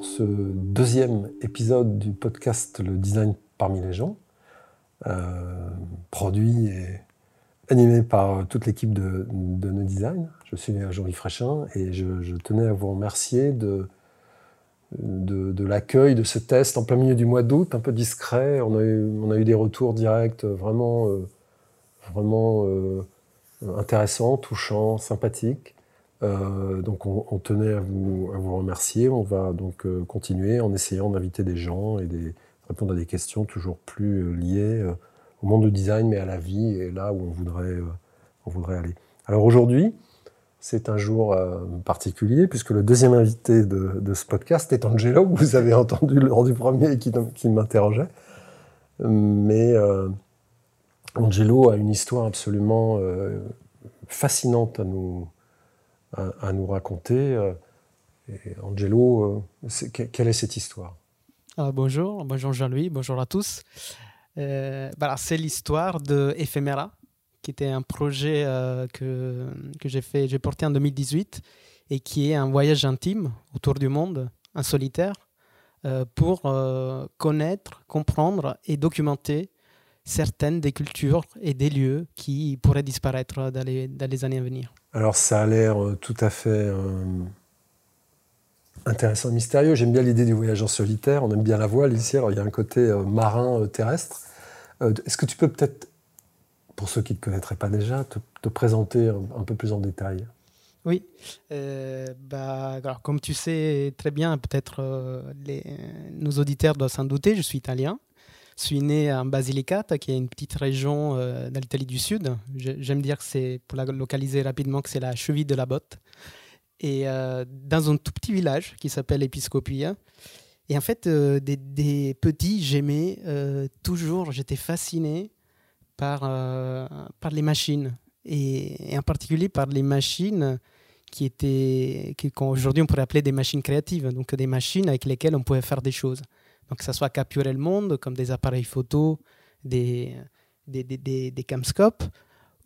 pour ce deuxième épisode du podcast Le design parmi les gens, euh, produit et animé par toute l'équipe de, de No Design. Je suis Jean-Yves Fréchin et je, tenais à vous remercier de, de, l'accueil de ce test en plein milieu du mois d'août, un peu discret. On a eu, on a eu des retours directs vraiment, euh, vraiment euh, intéressants, touchants, sympathiques. Euh, donc on, tenait à vous, remercier. On va donc euh, continuer en essayant d'inviter des gens et de répondre à des questions toujours plus euh, liées au monde du design, mais à la vie et là où on voudrait, on voudrait aller. Alors aujourd'hui, c'est un jour particulier puisque le deuxième invité de, ce podcast est Angelo, que vous avez entendu lors du premier qui, qui m'interrogeait. Mais Angelo a une histoire absolument fascinante à nous, à, nous raconter. Euh, Angelo, euh, quelle est cette histoire? Ah, Bonjour, bonjour Jean-Louis, bonjour à tous. Euh, bah, c'est l'histoire de Ephemera, qui était un projet que, que j'ai fait, j'ai porté en 2018 et qui est un voyage intime autour du monde, un solitaire, pour connaître, comprendre et documenter certaines des cultures et des lieux qui pourraient disparaître dans les, dans les années à venir. Alors ça a l'air euh, tout à fait euh, intéressant, mystérieux. J'aime bien l'idée du voyage en solitaire. On aime bien la voile ici. Alors il y a un côté euh, marin terrestre. Est-ce que tu peux peut-être, pour ceux qui ne te connaîtraient pas déjà, te, présenter un, peu plus en détail? Oui. bah, alors, comme tu sais très bien, peut-être nos auditeurs doivent s'en douter, je suis italien. Je suis né en Basilicata, qui est une petite région euh, l'Italie du Sud. J'aime dire que c'est, pour la localiser rapidement, que c'est la cheville de la botte. Et euh, dans un tout petit village qui s'appelle Episcopia. Et en fait, euh, des, petits, j'aimais toujours, j'étais fasciné par, par les machines. Et, en particulier par les machines qui étaient, qu'aujourd'hui on pourrait appeler des machines créatives, donc des machines avec lesquelles on pouvait faire des choses. Donc, que ce soit capturer le monde, comme des appareils photo, des, des, camscopes,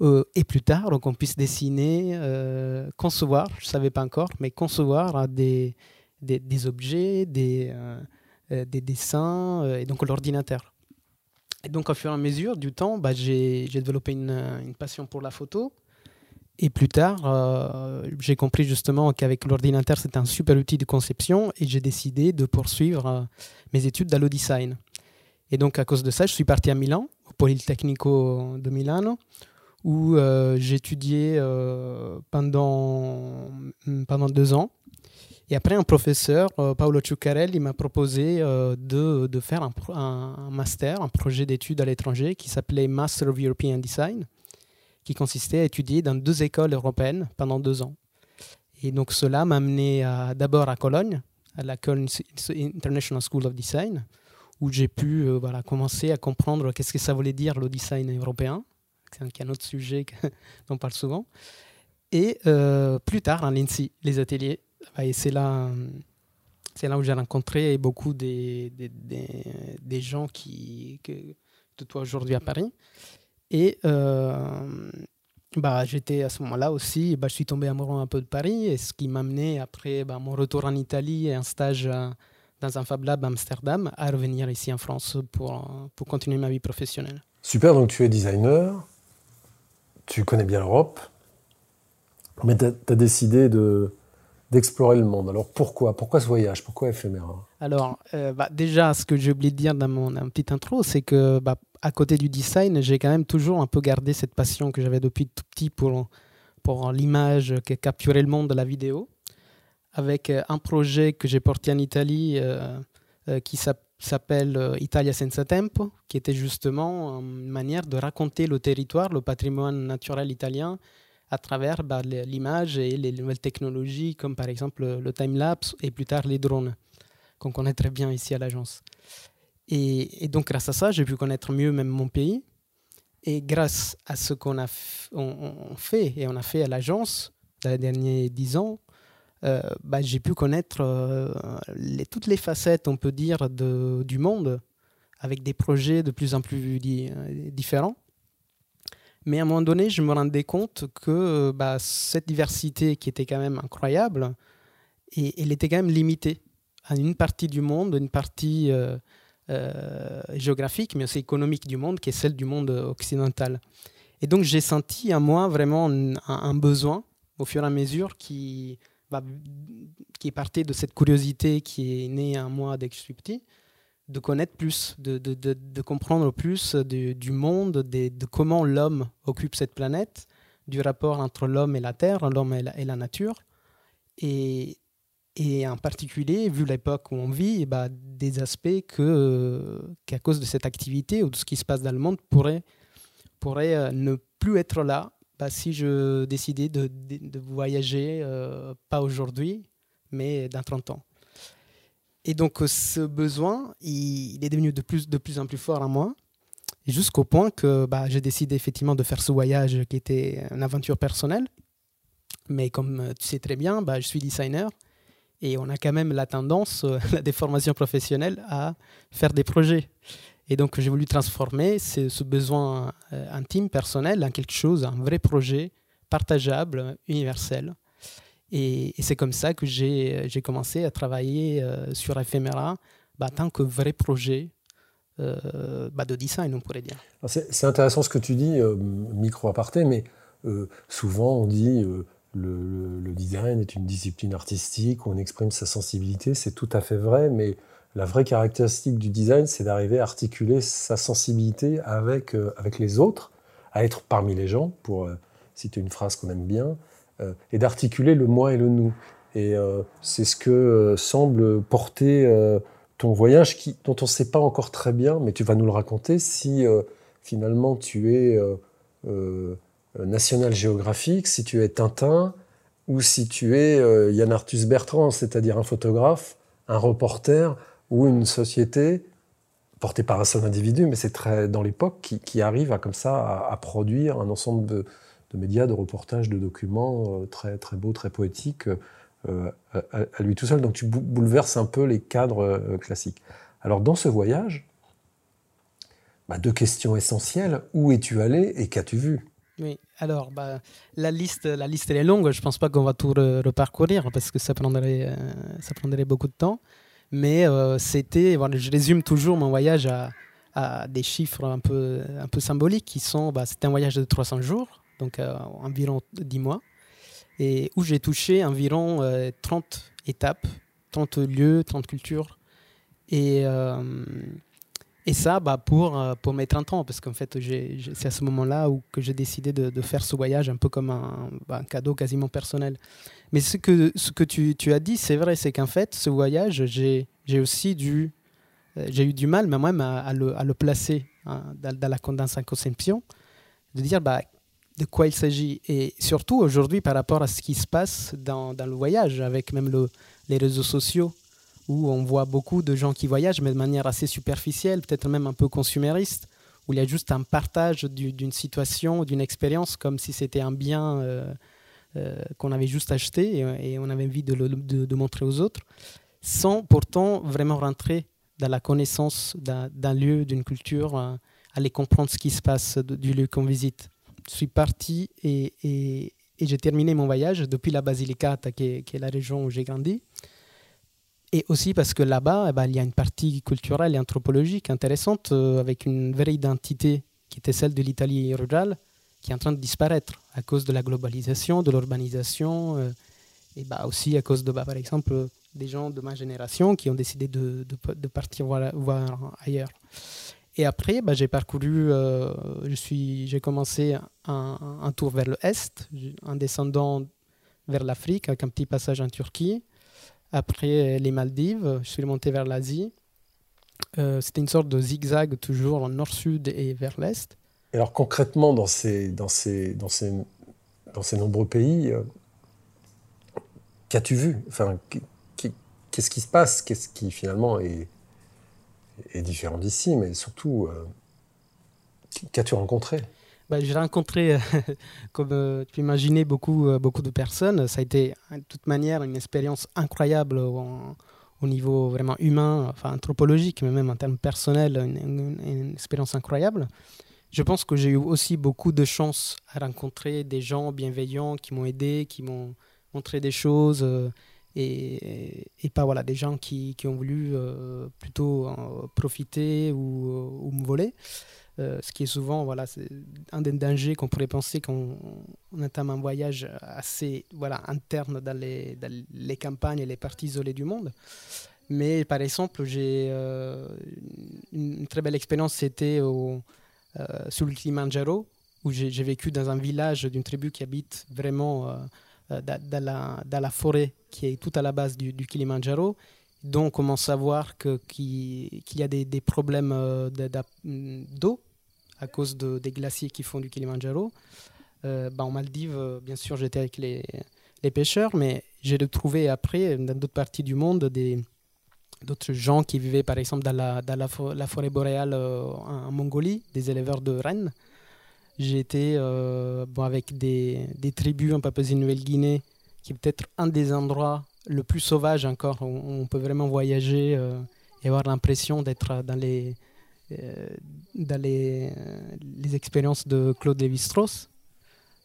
euh, et plus tard, donc on puisse dessiner, euh, concevoir, je ne savais pas encore, mais concevoir hein, des, objets, des, euh, des dessins, et donc l'ordinateur. Et donc, au fur et à mesure du temps, bah, j'ai développé une, passion pour la photo. Et plus tard, euh, j'ai compris justement qu'avec l'ordinateur, c'était un super outil de conception et j'ai décidé de poursuivre euh, mes études d'allo design. Et donc, à cause de ça, je suis parti à Milan, au Politecnico de Milano, où euh, j'ai étudié pendant, mm, pendant deux ans. Et après, un professeur, Paolo Ciuccarelli, m'a proposé de, de, faire un master, un projet d'études à l'étranger qui s'appelait Master of European Design qui consistait à étudier dans deux écoles européennes pendant deux ans. Et donc cela m'a amené d'abord à Cologne, à la Cologne International School of Design, où j'ai pu euh, voilà, commencer à comprendre qu'est-ce que ça voulait dire le design européen. C'est un, autre sujet dont on parle souvent. Et euh, plus tard, à l'INSI, les ateliers. Et c'est là, c'est là où j'ai rencontré beaucoup des, des, des, gens qui, que, de toi aujourd'hui à Paris. Et euh, bah, j'étais à ce moment-là aussi, bah, je suis tombé amoureux un peu de Paris, et ce qui m'a amené après bah, mon retour en Italie et un stage euh, dans un Fab Lab à Amsterdam à revenir ici en France pour, pour continuer ma vie professionnelle. Super, donc tu es designer, tu connais bien l'Europe, mais tu as, décidé de, d'explorer le monde. Alors pourquoi? Pourquoi ce voyage? Pourquoi éphéméra Alors euh, bah, déjà, ce que j'ai oublié de dire dans mon petite intro, c'est que bah, à côté du design, j'ai quand même toujours un peu gardé cette passion que j'avais depuis tout petit pour, pour l'image, qui capturait le monde de la vidéo, avec euh, un projet que j'ai porté en Italie euh, qui s'appelle Italia senza tempo, qui était justement une manière de raconter le territoire, le patrimoine naturel italien à travers bah, l'image et les nouvelles technologies, comme par exemple le time-lapse et plus tard les drones, qu'on connaît très bien ici à l'agence. Et, donc, grâce à ça, j'ai pu connaître mieux même mon pays. Et grâce à ce qu'on a fait et on a fait à l'agence dans les derniers dix ans, euh, bah, j'ai pu connaître euh, toutes les facettes, on peut dire, du monde avec des projets de plus en plus différents. Mais à un moment donné, je me rendais compte que bah, cette diversité qui était quand même incroyable, elle était quand même limitée. À une partie du monde, une partie géographique, mais aussi économique du monde, qui est celle du monde occidental. Et donc j'ai senti à moi vraiment un, besoin, au fur et à mesure, qui, bah, qui de cette curiosité qui est née à moi dès que je suis petit, de connaître plus, de, de, de, comprendre plus du monde, de comment l'homme occupe cette planète, du rapport entre l'homme et la terre, l'homme et, et, la nature. Et, et en particulier, vu l'époque où on vit, bah, des aspects que, qu'à cause de cette activité ou de ce qui se passe dans le monde pourraient, pourrait, euh, ne plus être là bah, si je décidais de, de, voyager, euh, pas aujourd'hui, mais dans 30 ans. Et donc ce besoin, il, est devenu de plus, de plus en plus fort en moi, jusqu'au point que bah, j'ai décidé effectivement de faire ce voyage qui était une aventure personnelle. Mais comme tu sais très bien, bah, je suis designer et on a quand même la tendance, euh, la déformation professionnelle, à faire des projets. Et donc j'ai voulu transformer ce, besoin euh, intime, personnel, en quelque chose, un vrai projet partageable, universel. Et, c'est comme ça que j'ai commencé à travailler euh, sur Ephemera bah, tant que vrai projet euh, bah, de design, on pourrait dire. C'est intéressant ce que tu dis, euh, micro aparté, mais souvent on dit le, design est une discipline artistique où on exprime sa sensibilité. C'est tout à fait vrai, mais la vraie caractéristique du design, c'est d'arriver à articuler sa sensibilité avec, avec les autres, à être parmi les gens, pour citer une phrase qu'on aime bien, euh, et d'articuler le moi et le nous. Et euh, c'est ce que euh, semble porter ton voyage, dont on ne sait pas encore très bien, mais tu vas nous le raconter, si finalement tu es National Geographic, si tu es Tintin, ou si tu es Yann Arthus Bertrand, c'est-à-dire un photographe, un reporter ou une société portée par un seul individu, mais c'est très dans l'époque qui, arrive à comme ça à, produire un ensemble de, médias, de reportages, de documents euh, très, très beaux, très poétiques euh, à, lui tout seul. Donc tu bouleverses un peu les cadres euh, classiques. Alors dans ce voyage, bah, deux questions essentielles. Où es-tu allé et qu'as-tu vu? Oui, alors bah, la, liste, la liste est longue, je ne pense pas qu'on va tout reparcourir parce que ça prendrait, prendrait beaucoup de temps. Mais c'était, voilà, je résume toujours mon voyage à, des chiffres un peu, symboliques qui sont, bah, c'était un voyage de 300 jours, donc euh, environ 10 mois, et où j'ai touché environ 30 euh, étapes, 30 lieux, 30 cultures. Et, euh, et ça, bah, pour, pour mes 30 ans, parce qu'en fait, c'est à ce moment-là que j'ai décidé de, faire ce voyage un peu comme un, bah, un, cadeau quasiment personnel. Mais ce que, ce que tu, tu as dit, c'est vrai, c'est qu'en fait, ce voyage, j'ai aussi dû, j'ai eu du mal même à, à, le, à le, placer hein, dans, la, sa conception, de dire, bah, de quoi il s'agit. Et surtout aujourd'hui par rapport à ce qui se passe dans, dans le voyage, avec même le, les réseaux sociaux, où on voit beaucoup de gens qui voyagent, mais de manière assez superficielle, peut-être même un peu consumériste, où il y a juste un partage d'une situation, d'une expérience, comme si c'était un bien euh, euh, qu'on avait juste acheté et, on avait envie de le montrer aux autres, sans pourtant vraiment rentrer dans la connaissance d'un lieu, d'une culture, euh, aller comprendre ce qui se passe du lieu qu'on visite je suis parti et, j'ai terminé mon voyage depuis la Basilicata, qui est la région où j'ai grandi. Et aussi parce que là-bas, eh ben, il y a une partie culturelle et anthropologique intéressante, euh, avec une vraie identité qui était celle de l'Italie rurale, qui est en train de disparaître à cause de la globalisation, de l'urbanisation, euh, et bah, aussi à cause de, bah, par exemple, des gens de ma génération qui ont décidé de, de, de partir voir, voir ailleurs. Et après, bah, j'ai parcouru, euh, j'ai commencé un, un, tour vers le est, en descendant vers l'Afrique avec un petit passage en Turquie. Après les Maldives, je suis remonté vers l'Asie. Euh, c'était une sorte de zigzag toujours en nord-sud et vers l'est. Alors concrètement, dans ces, dans ces, dans ces, dans ces nombreux pays, euh, qu'as-tu vu? Enfin, Qu'est-ce qui se passe? Qu'est-ce qui finalement est est différent d'ici, mais surtout, euh, qu'as-tu rencontré? Bah, J'ai rencontré, comme euh, tu imaginais, beaucoup, euh, beaucoup de personnes. Ça a été de toute manière une expérience incroyable au, niveau vraiment humain, enfin anthropologique, mais même en termes personnels, une, expérience incroyable. Je pense que j'ai eu aussi beaucoup de chance à rencontrer des gens bienveillants qui m'ont aidé, qui m'ont montré des choses et, pas voilà, des gens qui, ont voulu plutôt profiter ou, me voler. Ce qui est souvent voilà, un des dangers qu'on pourrait penser quand on, entame un voyage assez voilà, interne dans les, dans les campagnes et les parties isolées du monde. Mais par exemple, j'ai euh, une très belle expérience, c'était euh, sur le Kilimanjaro, où j'ai vécu dans un village d'une tribu qui habite vraiment euh, dans, la, dans, la, forêt qui est tout à la base du, du Kilimanjaro. Donc, on commence à voir qu'il y a des problèmes d'eau à cause de, des glaciers qui font du Kilimanjaro. Euh, bah, en Maldives, bien sûr, j'étais avec les, pêcheurs, mais j'ai retrouvé après, dans d'autres parties du monde, d'autres gens qui vivaient par exemple dans la, forêt boréale euh, en, Mongolie, des éleveurs de rennes. J'ai été euh, bon, avec des, des, tribus en Papouasie-Nouvelle-Guinée, qui est peut-être un des endroits le plus sauvages encore, où on peut vraiment voyager euh, et avoir l'impression d'être dans les, dans les, les expériences de Claude Lévi-Strauss,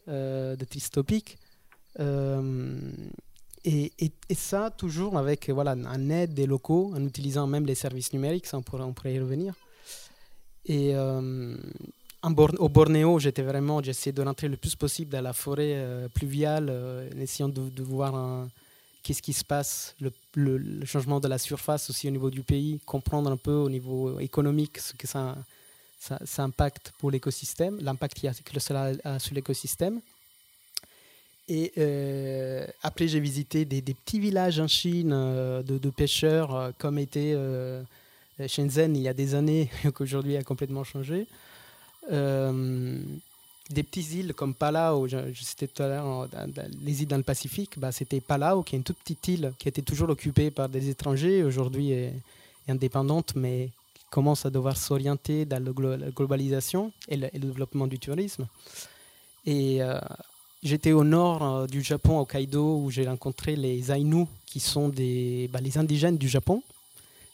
de Tristopic. Et, et, ça, toujours avec voilà, un aide des locaux, en utilisant même les services numériques, on pourrait, y revenir. Et euh, au Bornéo, j'étais vraiment, j'essayais de rentrer le plus possible dans la forêt euh, pluviale, euh, en essayant de, voir qu'est-ce qui se passe, le, changement de la surface aussi au niveau du pays, comprendre un peu au niveau économique ce que ça, ça, impacte pour l'écosystème, l'impact que cela a sur l'écosystème. Et euh, après, j'ai visité des, petits villages en Chine euh, de, pêcheurs, euh, comme était Shenzhen il y a des années, qu'aujourd'hui a complètement changé. Des petites îles comme Palau, je, citais tout à l'heure, les îles dans le Pacifique, bah, c'était Palau, qui est une toute petite île qui était toujours occupée par des étrangers, aujourd'hui indépendante, mais qui commence à devoir s'orienter dans la globalisation et le, développement du tourisme. Et J'étais au nord euh, du Japon, au Kaido, où j'ai rencontré les Ainu, qui sont des, bah, les indigènes du Japon,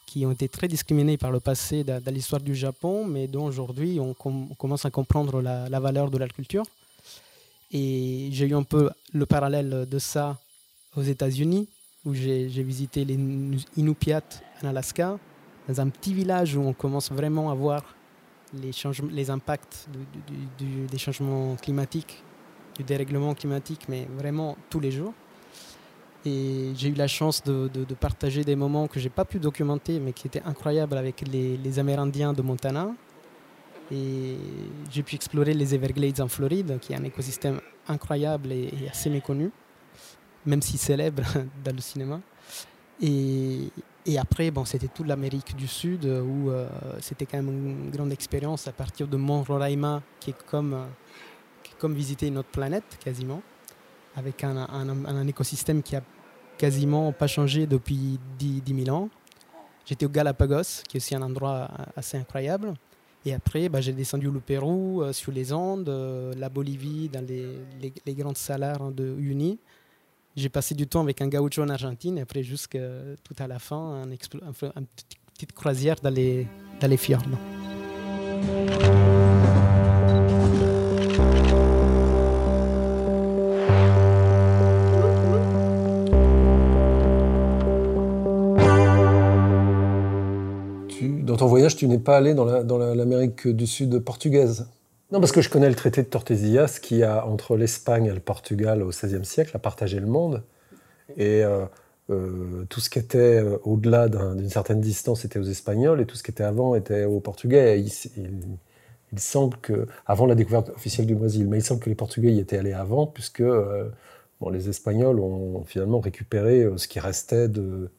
qui ont été très discriminés par le passé dans, l'histoire du Japon, mais dont aujourd'hui on, commence à comprendre la, valeur de la culture. Et j'ai eu un peu le parallèle de ça aux États-Unis, où j'ai visité les Inupiat en Alaska, dans un petit village où on commence vraiment à voir les, les impacts des changements climatiques du dérèglement climatique, mais vraiment tous les jours. J'ai eu la chance de, partager des moments que j'ai pas pu documenter, mais qui étaient incroyables avec les, Amérindiens de Montana. Et j'ai pu explorer les Everglades en Floride, qui est un écosystème incroyable et, assez méconnu, même si célèbre dans le cinéma. Et, après, bon, c'était toute l'Amérique du Sud, où euh, c'était quand même une grande expérience à partir de Mont Roraima, qui est comme euh, comme visiter une autre planète quasiment, avec un, un, écosystème qui a quasiment pas changé depuis 10, 000 ans. J'étais au Galapagos, qui est aussi un endroit assez incroyable. Et après, bah, j'ai descendu le Pérou, euh, sur les Andes, euh, la Bolivie, dans les, grandes salars de Uyuni. J'ai passé du temps avec un gaucho en Argentine, et après, jusqu'à tout à la fin, une petite croisière dans les, dans les fjords. Dans ton voyage, tu n'es pas allé dans l'Amérique du Sud portugaise Non, parce que je connais le traité de Tordesillas qui a, entre l'Espagne et le Portugal au XVIe siècle, a partagé le monde. Et euh, euh, tout ce qui était euh, au-delà d'une certaine distance était aux Espagnols et tout ce qui était avant était aux Portugais. il, semble que, avant la découverte officielle du Brésil, mais il semble que les Portugais y étaient allés avant, puisque Bon, les Espagnols ont finalement récupéré euh, ce qui restait de,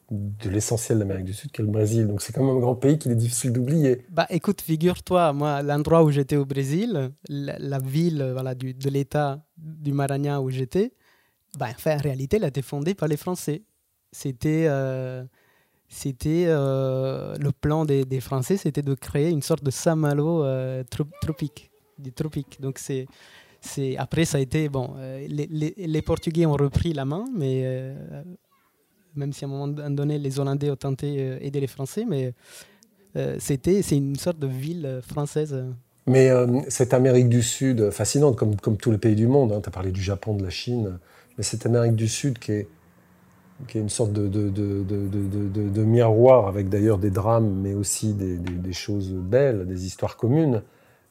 l'essentiel de l'Amérique du Sud, qu'est le Brésil. Donc c'est quand même un grand pays qu'il est difficile d'oublier. Bah écoute, figure-toi, moi, l'endroit où j'étais au Brésil, la, ville voilà, du, de l'État du Maranhão où j'étais, bah, en réalité, elle a été fondée par les Français. C'était euh, euh, le plan des, Français, c'était de créer une sorte de Saint-Malo tropique, du tropique. Donc c'est après ça a été bon. Euh, les, Portugais ont repris la main, mais euh, même si à un moment donné les Hollandais ont tenté euh, les Français, mais c'était c'est une sorte de ville française. Mais cette Amérique du Sud, fascinante comme, comme tous les pays du monde, hein, tu as parlé du Japon, de la Chine, mais cette Amérique du Sud qui est qui est une sorte de, de, de, de miroir avec d'ailleurs des drames, mais aussi des, choses belles, des histoires communes.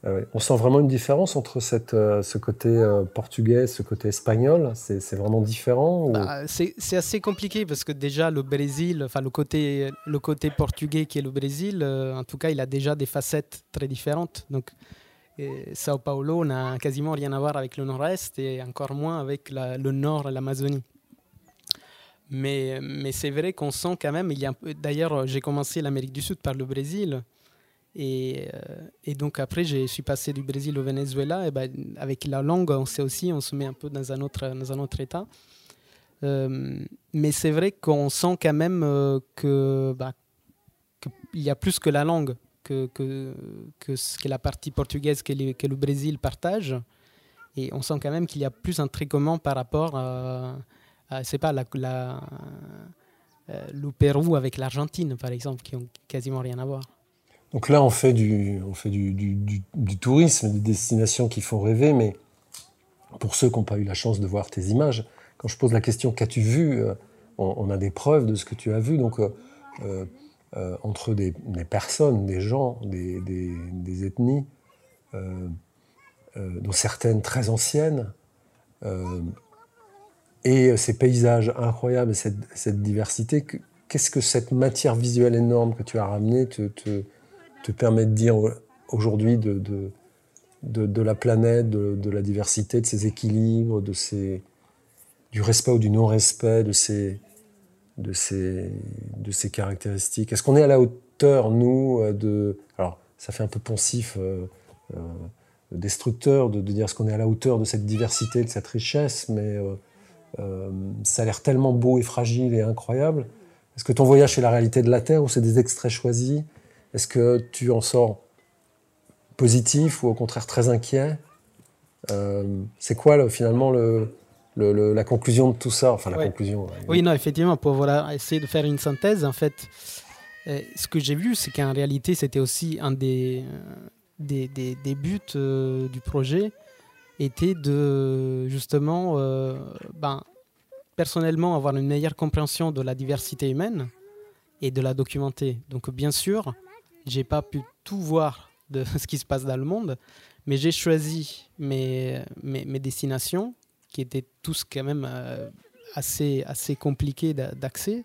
Euh, on sent vraiment une différence entre cette, euh, ce côté euh, portugais, ce côté espagnol? C'est vraiment différent bah, C'est assez compliqué parce que déjà le Brésil, enfin le côté, le côté portugais qui est le Brésil, en tout cas, il a déjà des facettes très différentes. Donc Sao Paulo n'a quasiment rien à voir avec le nord-est et encore moins avec le nord et l'Amazonie. Mais, mais c'est vrai qu'on sent quand même, d'ailleurs j'ai commencé l'Amérique du Sud par le Brésil, et, euh, et, donc après, je suis passé du Brésil au Venezuela. Et ben, avec la langue, on sait aussi, on se met un peu dans un autre, dans un autre état. Euh, mais c'est vrai qu'on sent quand même euh, bah, qu'il y a plus que la langue, que, que, que, la partie portugaise que, que, le Brésil partage. Et on sent quand même qu'il y a plus un trait commun par rapport à, à c'est pas, la, la le Pérou avec l'Argentine, par exemple, qui ont quasiment rien à voir. Donc là, on fait du, on fait du, tourisme, des destinations qui font rêver, mais pour ceux qui n'ont pas eu la chance de voir tes images, quand je pose la question qu'as-tu vu, euh, on, a des preuves de ce que tu as vu. Donc, euh, euh, entre des, personnes, des gens, des, ethnies, dont certaines très anciennes, et ces paysages incroyables, cette, diversité, qu'est-ce que cette matière visuelle énorme que tu as ramenée te te permet de dire aujourd'hui de, de, de, la planète, de, la diversité, de ses équilibres, de ses, du respect ou du non-respect de ses, de, ses, de ses caractéristiques Est-ce qu'on est à la hauteur, nous, de... Alors, ça fait un peu poncif, euh, euh, destructeur, de, dire est-ce qu'on est à la hauteur de cette diversité, de cette richesse, mais euh, ça a l'air tellement beau et fragile et incroyable. Est-ce que ton voyage, c'est la réalité de la Terre ou c'est des extraits choisis? Est-ce que tu en sors positif ou au contraire très inquiet? Euh, C'est quoi finalement le, la conclusion de tout ça? Enfin, la conclusion. Oui, non, effectivement, pour voilà, essayer de faire une synthèse, en fait, euh, ce que j'ai vu, c'est qu'en réalité, c'était aussi un des, des, des, buts euh, du projet, était de justement, ben, personnellement, avoir une meilleure compréhension de la diversité humaine et de la documenter. Donc, bien sûr, j'ai pas pu tout voir de ce qui se passe dans le monde, mais j'ai choisi mes, mes, destinations qui étaient tous quand même euh, assez, assez compliquées d'accès.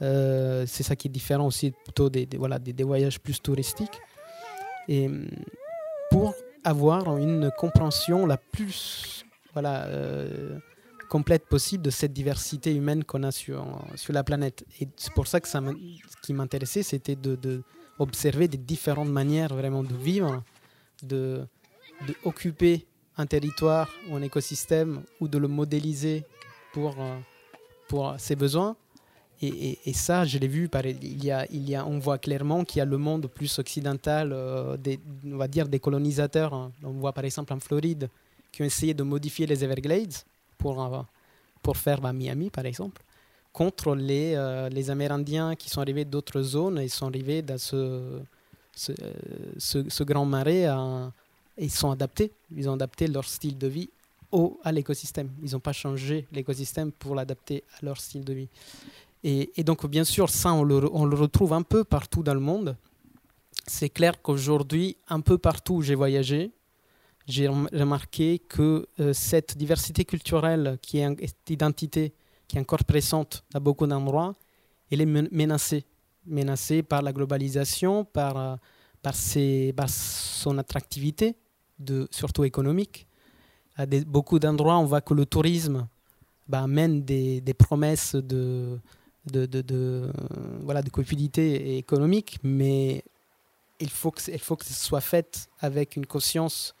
Euh, c'est ça qui est différent aussi plutôt des, voilà, des, voyages plus touristiques. Et pour avoir une compréhension la plus voilà, euh, complète possible de cette diversité humaine qu'on a sur, sur la planète. Et c'est pour ça que ce qui m'intéressait, c'était de observer des différentes manières vraiment de vivre, de, un territoire ou un écosystème ou de le modéliser pour, euh, pour ses besoins. Et, et, ça, je l'ai vu, il y, a, il y a, on voit clairement qu'il y a le monde plus occidental, euh, des, on va dire des colonisateurs. Hein. On voit par exemple en Floride qui ont essayé de modifier les Everglades pour, euh, pour faire bah, Miami par exemple contre les, euh, les Amérindiens qui sont arrivés d'autres zones et sont arrivés dans ce, grand marais. et ils sont adaptés. Ils ont adapté leur style de vie au, à l'écosystème. Ils n'ont pas changé l'écosystème pour l'adapter à leur style de vie. Et, donc, bien sûr, ça, on le, retrouve un peu partout dans le monde. C'est clair qu'aujourd'hui, un peu partout où j'ai voyagé, j'ai remarqué que euh, cette diversité culturelle qui est cette identité qui est encore présente à beaucoup d'endroits, elle est menacée. Menacée par la globalisation, par, euh, par, son attractivité, de, surtout économique. À beaucoup d'endroits, on voit que le tourisme bah, amène des, promesses de, de, de, de copulité économique, mais il faut, que, il faut que ce soit fait avec une conscience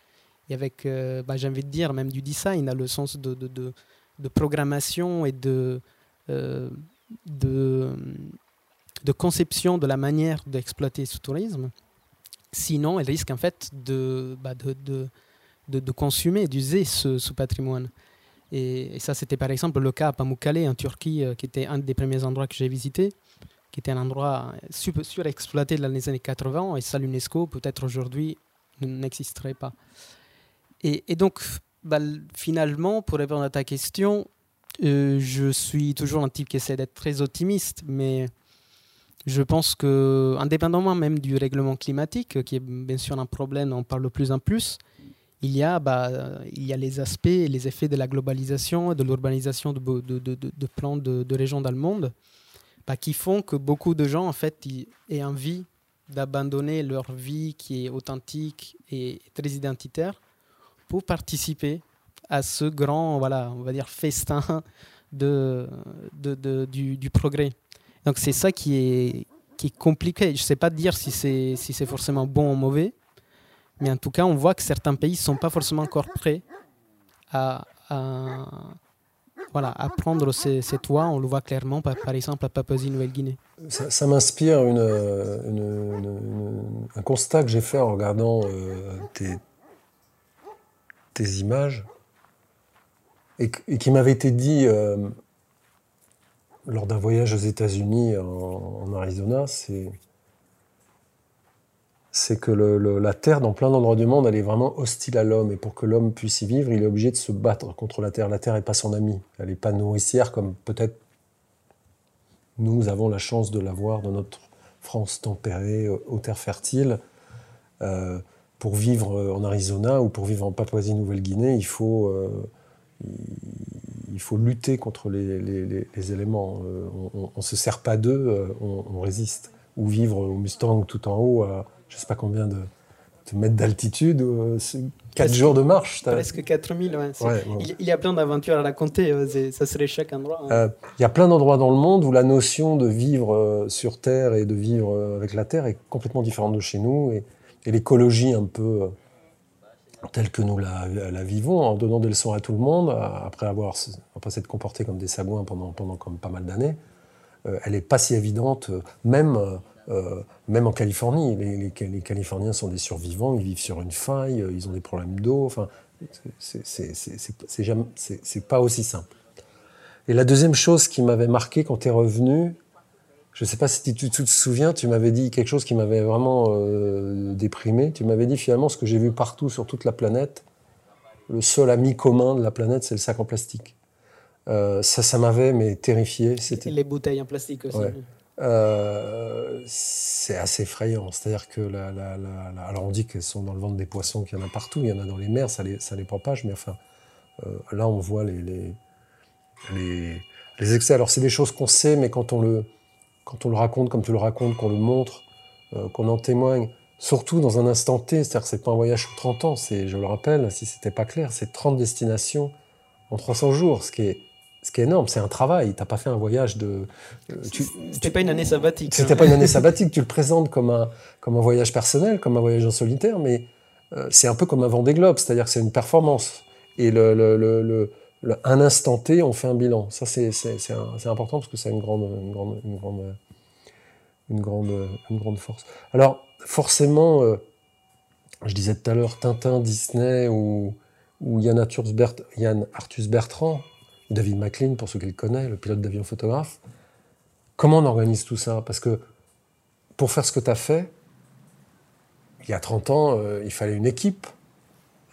et avec, euh, bah, j'ai envie de dire, même du design, à le sens de programmation et de, euh, de, de, conception de la manière d'exploiter ce tourisme. Sinon, elle risque en fait de, bah de, de, de, consommer, d'user ce, patrimoine. Et, ça, c'était par exemple le cas à Pamukkale en Turquie, euh, qui était un des premiers endroits que j'ai visité, qui était un endroit surexploité dans les années 80, et ça, l'UNESCO, peut-être aujourd'hui, n'existerait pas. Et, donc, bah, finalement, pour répondre à ta question, euh, je suis toujours un type qui essaie d'être très optimiste, mais je pense que, indépendamment même du règlement climatique, qui est bien sûr un problème, on parle de plus en plus, il y a, bah, les aspects et les effets de la globalisation et de l'urbanisation de, plans de, régions dans le monde bah, qui font que beaucoup de gens en fait, aient envie d'abandonner leur vie qui est authentique et très identitaire pour participer à ce grand, voilà, on va dire, festin de, de, du, du, progrès. Donc c'est ça qui est, qui est compliqué. Je ne sais pas dire si c'est si forcément bon ou mauvais, mais en tout cas, on voit que certains pays ne sont pas forcément encore prêts à, voilà, à prendre ces, cette voie. On le voit clairement, par, par exemple, à Papouasie-Nouvelle-Guinée. Ça, m'inspire une, un constat que j'ai fait en regardant euh, tes, images et, qui m'avait été dit euh, lors d'un voyage aux États-Unis en, Arizona. C'est c'est que la Terre, dans plein d'endroits du monde, elle est vraiment hostile à l'homme. Et pour que l'homme puisse y vivre, il est obligé de se battre contre la Terre. La Terre n'est pas son amie. Elle n'est pas nourricière comme peut-être nous avons la chance de l'avoir dans notre France tempérée, euh, aux terres fertiles. Euh, pour vivre euh, en Arizona ou pour vivre en Papouasie-Nouvelle-Guinée, il faut, il faut lutter contre les, éléments. on ne se sert pas d'eux, on, résiste. Ou vivre au Mustang tout en haut à je ne sais pas combien de, mètres d'altitude, 4 euh, jours de marche. Presque 4000, ouais. Il, y a plein d'aventures à raconter, euh, ça serait chaque endroit. Hein. Euh, il y a plein d'endroits dans le monde où la notion de vivre sur Terre et de vivre avec la Terre est complètement différente de chez nous. Et, l'écologie un peu telle que nous la, vivons, en donnant des leçons à tout le monde, après avoir après s'être comporté comme des sagouins pendant, comme pas mal d'années, elle n'est pas si évidente, même euh, même en Californie, les, Californiens sont des survivants, ils vivent sur une faille, euh, ils ont des problèmes d'eau. Enfin, c'est pas aussi simple. Et la deuxième chose qui m'avait marqué quand tu es revenu, je ne sais pas si tu, te souviens, tu m'avais dit quelque chose qui m'avait vraiment euh, déprimé. Tu m'avais dit finalement ce que j'ai vu partout sur toute la planète, le seul ami commun de la planète, c'est le sac en plastique. ça, ça m'avait mais terrifié. C'était les bouteilles en plastique aussi. Euh, c'est assez effrayant. C'est-à-dire que la, alors on dit qu'elles sont dans le ventre des poissons, qu'il y en a partout, il y en a dans les mers, ça les, ça les propage, mais enfin, euh, là on voit les, les, les, excès. Alors c'est des choses qu'on sait, mais quand on, le, quand on le raconte comme tu le racontes, qu'on le montre, euh, qu'on en témoigne, surtout dans un instant T, c'est-à-dire que c'est pas un voyage sur 30 ans, c'est, je le rappelle, si c'était pas clair, c'est 30 destinations en 300 jours, ce qui est ce qui est énorme, c'est un travail. Tu n'as pas fait un voyage de. Euh, c'était pas une année sabbatique. C'était pas une année sabbatique. Tu le présentes comme un, comme un voyage personnel, comme un voyage en solitaire, mais euh, c'est un peu comme un Vendée Globe, c'est-à-dire que c'est une performance. Et le, le, le, un instant T, on fait un bilan. Ça, c'est important parce que c'est une grande, une, grande, une, grande, une, grande, une grande force. Alors, forcément, euh, je disais tout à l'heure, Tintin, Disney ou, Yann, Yann Arthus Bertrand, David McLean, pour ceux qui le connaissent, le pilote d'avion photographe. Comment on organise tout ça? Parce que pour faire ce que tu as fait, il y a 30 ans, euh, il fallait une équipe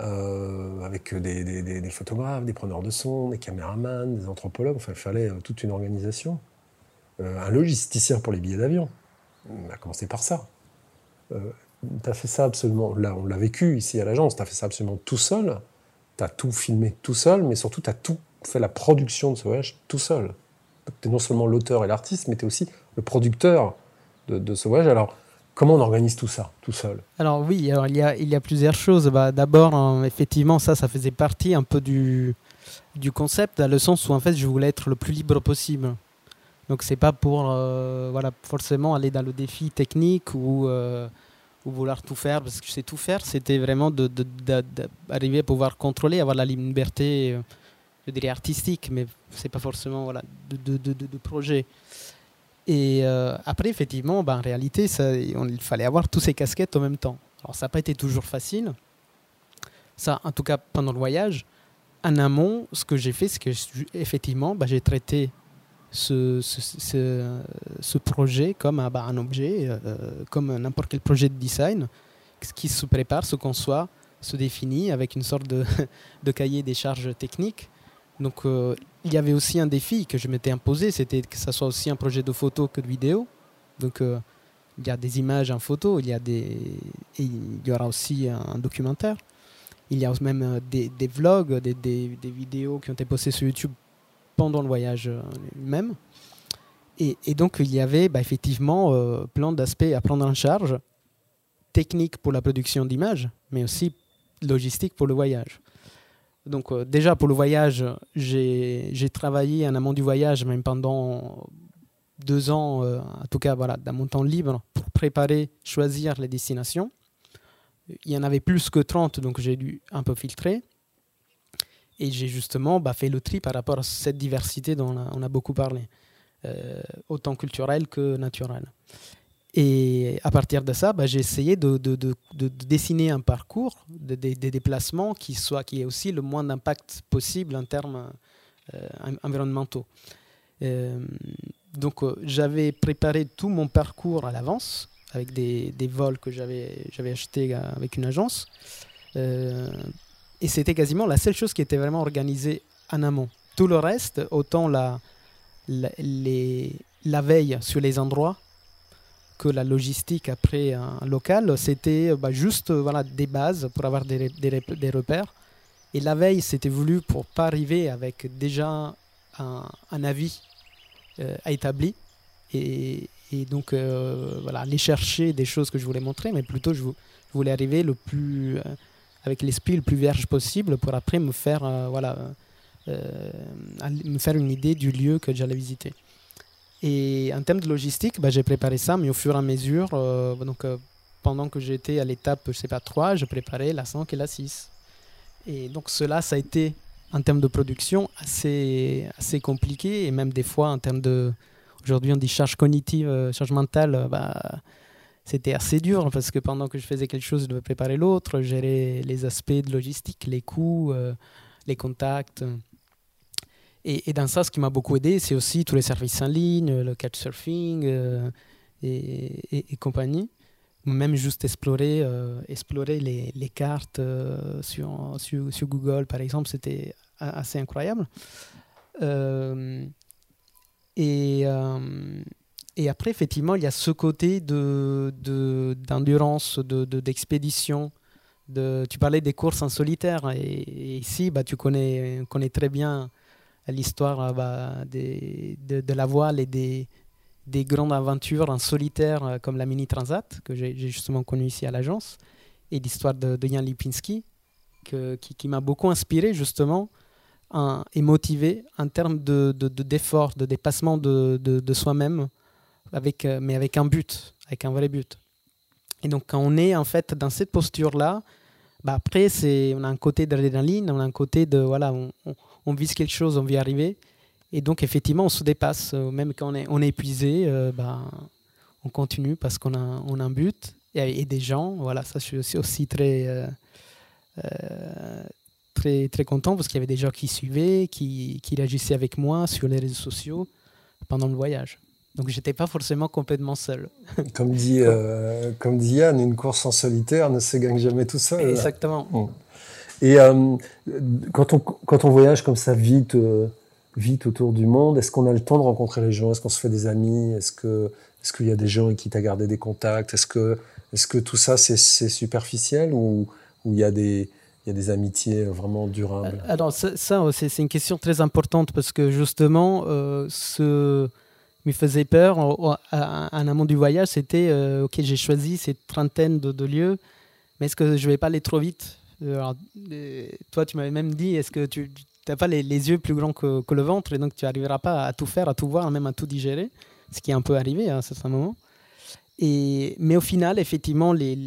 euh, avec des, photographes, des preneurs de son, des caméramans, des anthropologues. Enfin, il fallait euh, toute une organisation. un logisticien pour les billets d'avion. On a commencé par ça. tu as fait ça absolument. Là, on l'a vécu ici à l'agence. Tu as fait ça absolument tout seul. Tu as tout filmé tout seul, mais surtout, tu as tout fait la production de ce voyage tout seul. Tu es non seulement l'auteur et l'artiste, mais tu es aussi le producteur de, ce voyage. Alors, comment on organise tout ça, tout seul? Alors oui, alors il, y a, plusieurs choses. Bah, D'abord, hein, effectivement, ça, ça faisait partie un peu du, concept, dans le sens où en fait, je voulais être le plus libre possible. Donc c'est pas pour euh, voilà, forcément aller dans le défi technique ou, euh, ou vouloir tout faire, parce que je sais tout faire. C'était vraiment d'arriver à pouvoir contrôler, avoir la liberté. Euh, je dirais artistique, mais c'est pas forcément voilà, de, de projet. Et euh, après, effectivement, ben, en réalité, ça, il fallait avoir tous ces casquettes en même temps. Alors, ça n'a pas été toujours facile. Ça, en tout cas, pendant le voyage, en amont, ce que j'ai fait, c'est que effectivement, ben, j'ai traité ce, ce, ce, projet comme un, ben, objet, euh, comme n'importe quel projet de design, qui se prépare, se conçoit, se définit avec une sorte de, de cahier des charges techniques Donc il y avait aussi un défi que je m'étais imposé, c'était que ça soit aussi un projet de photo que de vidéo. Donc il y a des images en photo, il y, a des, il y aura aussi un, documentaire. Il y a même des, vlogs, des, des, vidéos qui ont été postées sur YouTube pendant le voyage même. Et, donc il y avait bah, effectivement plein d'aspects à prendre en charge, techniques pour la production d'images, mais aussi logistique pour le voyage. Donc euh, déjà pour le voyage, j'ai travaillé en amont du voyage, même pendant deux ans, euh, en tout cas voilà, dans mon temps libre, pour préparer, choisir les destinations. Il y en avait plus que 30, donc j'ai dû un peu filtrer. Et j'ai justement bah, fait le tri par rapport à cette diversité dont on a, beaucoup parlé, euh, autant culturelle que naturelle. Et à partir de ça, bah, j'ai essayé de, de, de, de, dessiner un parcours, des déplacements qui, soit, qui ait aussi le moins d'impact possible en termes euh, environnementaux. Euh, donc euh, j'avais préparé tout mon parcours à l'avance, avec des, vols que j'avais achetés avec une agence. et c'était quasiment la seule chose qui était vraiment organisée en amont. Tout le reste, autant la veille sur les endroits, que la logistique après un local, c'était bah, juste voilà, des bases pour avoir des, des, repères. Et la veille, c'était voulu pour pas arriver avec déjà un, avis euh, établi. Et, donc, euh, voilà, aller chercher des choses que je voulais montrer, mais plutôt je, voulais arriver le plus, euh, avec l'esprit le plus vierge possible pour après me faire, voilà, me faire une idée du lieu que j'allais visiter. Et en termes de logistique, bah, j'ai préparé ça, mais au fur et à mesure, euh, donc, euh, pendant que j'étais à l'étape, je sais pas, 3, je préparais la 5 et la 6. Et donc cela, ça a été, en termes de production, assez, assez compliqué, et même des fois, en termes de... Aujourd'hui, on dit charge cognitive, euh, charge mentale, bah, c'était assez dur, parce que pendant que je faisais quelque chose, je devais préparer l'autre, gérer les aspects de logistique, les coûts, les contacts. Et, dans ça, ce qui m'a beaucoup aidé, c'est aussi tous les services en ligne, le couchsurfing euh, et, compagnie. Même juste explorer, euh, explorer les, cartes euh, sur, Google, par exemple, c'était assez incroyable. et, et après, effectivement, il y a ce côté d'endurance, de, d'expédition. De, tu parlais des courses en solitaire. Et, ici, bah, tu connais très bien l'histoire euh, bah, de, la voile et des, des grandes aventures en solitaire euh, comme la Mini Transat, que j'ai justement connue ici à l'agence, et l'histoire de, de, Jan Lipinski, qui, m'a beaucoup inspiré justement et motivé en termes d'effort, de, de, dépassement de, soi-même, euh, mais avec un but, avec un vrai but. Et donc quand on est en fait dans cette posture-là, bah après, on a un côté d'adrénaline, on a un côté de... Voilà, vise quelque chose, on veut y arriver. Et donc, effectivement, on se dépasse. Euh, même quand on est, on est épuisé, euh, bah, on continue parce qu'on a, on a un but. Et, des gens, voilà, ça, je suis aussi très, euh, très, très content parce qu'il y avait des gens qui suivaient, qui, qui réagissaient avec moi sur les réseaux sociaux pendant le voyage. Donc, j'étais pas forcément complètement seul. Comme dit, comme dit Yann, une course en solitaire ne se gagne jamais tout seul. Exactement. Mmh. Et euh, quand, on, quand on voyage comme ça vite, euh, vite autour du monde, est-ce qu'on a le temps de rencontrer les gens? Est-ce qu'on se fait des amis? Est-ce que est-ce qu'il y a des gens qui tu as gardé des contacts? Est-ce que, est que tout ça, c'est, superficiel ou il y, a des, y a des amitiés vraiment durables? Euh, Alors, ça, c'est, une question très importante parce que justement, ce me faisait peur en, amont du voyage, c'était OK, j'ai choisi cette trentaine de, de lieux, mais est-ce que je vais pas aller trop vite? Toi, tu m'avais même dit, est-ce que tu n'as pas les, yeux plus grands que, le ventre et donc tu n'arriveras pas à tout faire, à tout voir, même à tout digérer, ce qui est un peu arrivé à un certain moment. Mais au final, effectivement, les,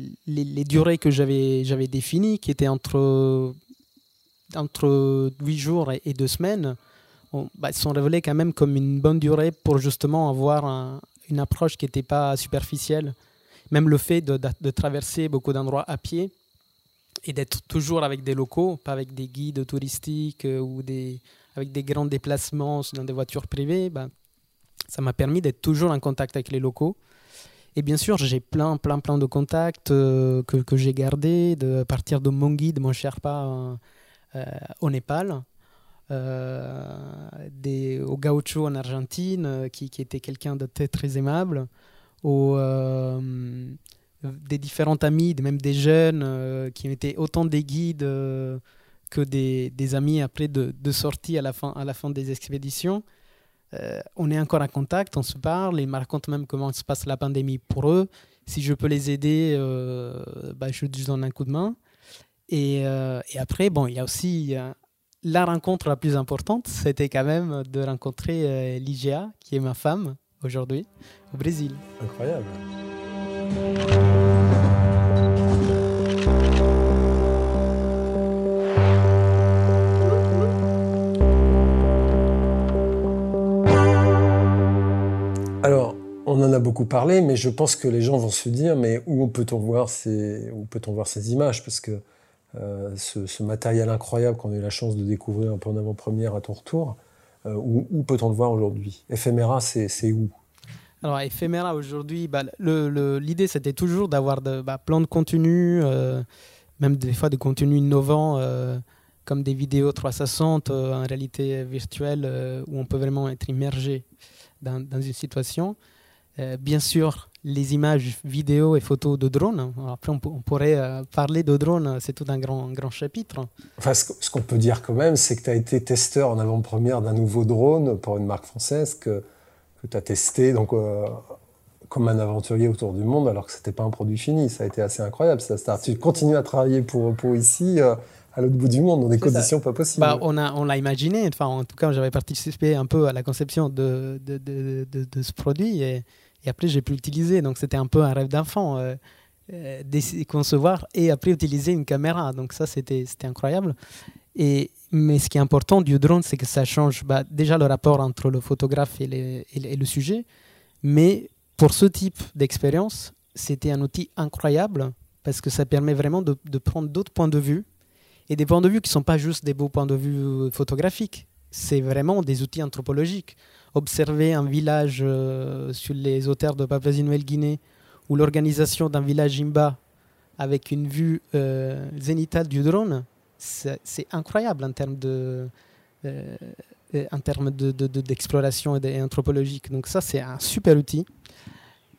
durées que j'avais, définies, qui étaient entre, entre 8 jours et, 2 semaines, bah, sont révélées quand même comme une bonne durée pour justement avoir une approche qui n'était pas superficielle. Même le fait de traverser beaucoup d'endroits à pied, et d'être toujours avec des locaux, pas avec des guides touristiques euh, ou des, avec des grands déplacements dans des voitures privées, bah, ça m'a permis d'être toujours en contact avec les locaux. Et bien sûr, j'ai plein, plein, plein de contacts euh, que, que j'ai gardés à partir de mon guide, mon Sherpa, euh, au Népal. au gaucho en Argentine, qui, qui était quelqu'un de très, très aimable, au, des différents amis, même des jeunes qui ont été autant des guides que des, des, amis après de, de sortie à la fin, à la fin des expéditions. Euh, on est encore en contact, on se parle, ils me racontent même comment se passe la pandémie pour eux. Si je peux les aider, euh, bah, je, je, donne un coup de main. Et, euh, et après, bon, il y a aussi la rencontre la plus importante, c'était quand même de rencontrer Ligia, qui est ma femme aujourd'hui, au Brésil. Incroyable. On en a beaucoup parlé, mais je pense que les gens vont se dire, mais où peut-on voir ces, où peut-on voir ces images? Parce que euh, ce, matériel incroyable qu'on a eu la chance de découvrir un peu en avant-première à ton retour, euh, où, peut-on le voir aujourd'hui? Ephéméra, c'est où? Alors, Ephéméra aujourd'hui, bah, l'idée c'était toujours d'avoir de, bah, plein de contenus, euh, même des fois des contenus innovants, comme des vidéos 360 en réalité virtuelle, où on peut vraiment être immergé dans, une situation. Euh, bien sûr, les images vidéos et photos de drones. Après, on, pourrait euh, parler de drones, c'est tout un grand, grand chapitre. Enfin, ce, qu'on peut dire quand même, c'est que tu as été testeur en avant-première d'un nouveau drone pour une marque française que, que tu as testé donc, euh, comme un aventurier autour du monde, alors que ce n'était pas un produit fini. Ça a été assez incroyable. Ça. Tu continues à travailler pour, pour ici. À l'autre bout du monde, dans des conditions pas possibles. Bah, on l'a on imaginé, enfin, en tout cas, j'avais participé un peu à la conception de, de, de, de ce produit. Et, et après, j'ai pu l'utiliser. Donc, c'était un peu un rêve d'enfant, euh, euh concevoir et après utiliser une caméra. Donc, ça, c'était incroyable. Et, mais ce qui est important du drone, c'est que ça change bah, déjà le rapport entre le photographe et, et, le sujet. Mais pour ce type d'expérience, c'était un outil incroyable parce que ça permet vraiment de, de prendre d'autres points de vue et des points de vue qui ne sont pas juste des beaux points de vue photographiques. C'est vraiment des outils anthropologiques observer un village euh, sur les hauteurs de Papouasie-Nouvelle-Guinée ou l'organisation d'un village Imba avec une vue euh, zénitale du drone, c'est incroyable en termes de, euh, en termes d'exploration de, et anthropologique. Donc ça, c'est un super outil.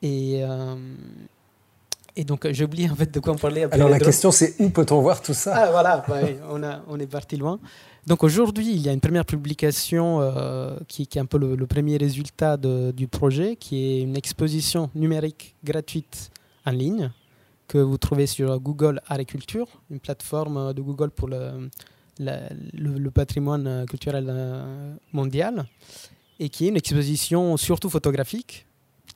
Et, et donc, j'ai oublié en fait de quoi on parlait. Alors la question, c'est où peut-on voir tout ça? Ah voilà, on, a, on est parti loin. Donc aujourd'hui, il y a une première publication euh, qui, est un peu le, premier résultat du projet, qui est une exposition numérique gratuite en ligne que vous trouvez sur Google Agriculture, une plateforme de Google pour le, le, patrimoine culturel euh, mondial, et qui est une exposition surtout photographique